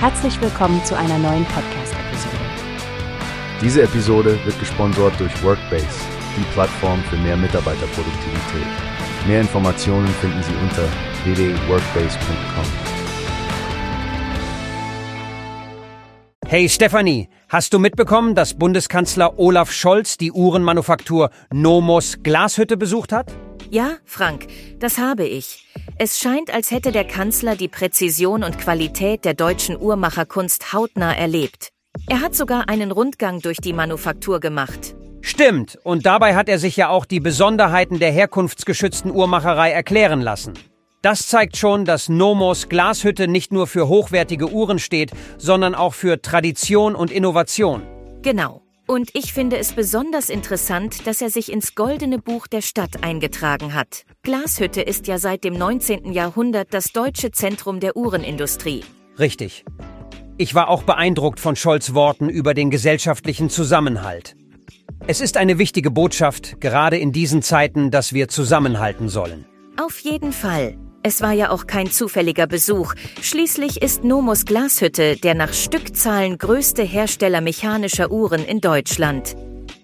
Herzlich willkommen zu einer neuen Podcast-Episode. Diese Episode wird gesponsert durch Workbase, die Plattform für mehr Mitarbeiterproduktivität. Mehr Informationen finden Sie unter www.workbase.com. Hey Stefanie, hast du mitbekommen, dass Bundeskanzler Olaf Scholz die Uhrenmanufaktur Nomos Glashütte besucht hat? Ja, Frank, das habe ich. Es scheint, als hätte der Kanzler die Präzision und Qualität der deutschen Uhrmacherkunst hautnah erlebt. Er hat sogar einen Rundgang durch die Manufaktur gemacht. Stimmt, und dabei hat er sich ja auch die Besonderheiten der herkunftsgeschützten Uhrmacherei erklären lassen. Das zeigt schon, dass Nomos Glashütte nicht nur für hochwertige Uhren steht, sondern auch für Tradition und Innovation. Genau. Und ich finde es besonders interessant, dass er sich ins Goldene Buch der Stadt eingetragen hat. Glashütte ist ja seit dem 19. Jahrhundert das deutsche Zentrum der Uhrenindustrie. Richtig. Ich war auch beeindruckt von Scholz Worten über den gesellschaftlichen Zusammenhalt. Es ist eine wichtige Botschaft, gerade in diesen Zeiten, dass wir zusammenhalten sollen. Auf jeden Fall. Es war ja auch kein zufälliger Besuch. Schließlich ist Nomos Glashütte der nach Stückzahlen größte Hersteller mechanischer Uhren in Deutschland.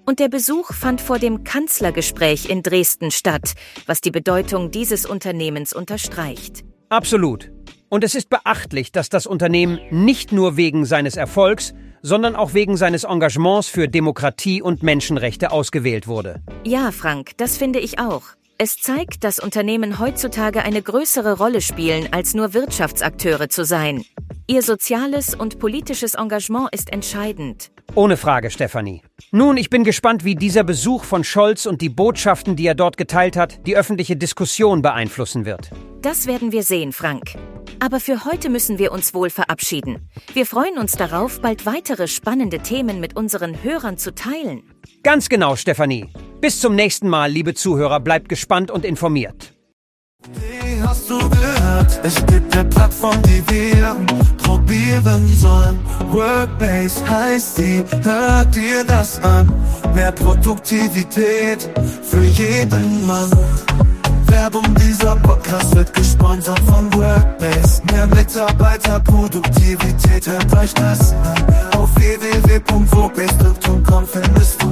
Und der Besuch fand vor dem Kanzlergespräch in Dresden statt, was die Bedeutung dieses Unternehmens unterstreicht. Absolut. Und es ist beachtlich, dass das Unternehmen nicht nur wegen seines Erfolgs, sondern auch wegen seines Engagements für Demokratie und Menschenrechte ausgewählt wurde. Ja, Frank, das finde ich auch. Es zeigt, dass Unternehmen heutzutage eine größere Rolle spielen, als nur Wirtschaftsakteure zu sein. Ihr soziales und politisches Engagement ist entscheidend. Ohne Frage, Stefanie. Nun, ich bin gespannt, wie dieser Besuch von Scholz und die Botschaften, die er dort geteilt hat, die öffentliche Diskussion beeinflussen wird. Das werden wir sehen, Frank. Aber für heute müssen wir uns wohl verabschieden. Wir freuen uns darauf, bald weitere spannende Themen mit unseren Hörern zu teilen. Ganz genau, Stefanie. Bis zum nächsten Mal, liebe Zuhörer, bleibt gespannt und informiert. Wie hast du gehört? Es gibt eine Plattform, die wir probieren sollen. Workbase heißt die, hört dir das an. Mehr Produktivität für jeden Mann. Werbung dieser Podcast wird gesponsert von Workbase. Mehr Mitarbeiterproduktivität, hört euch das an. Auf www.workbase.com findest du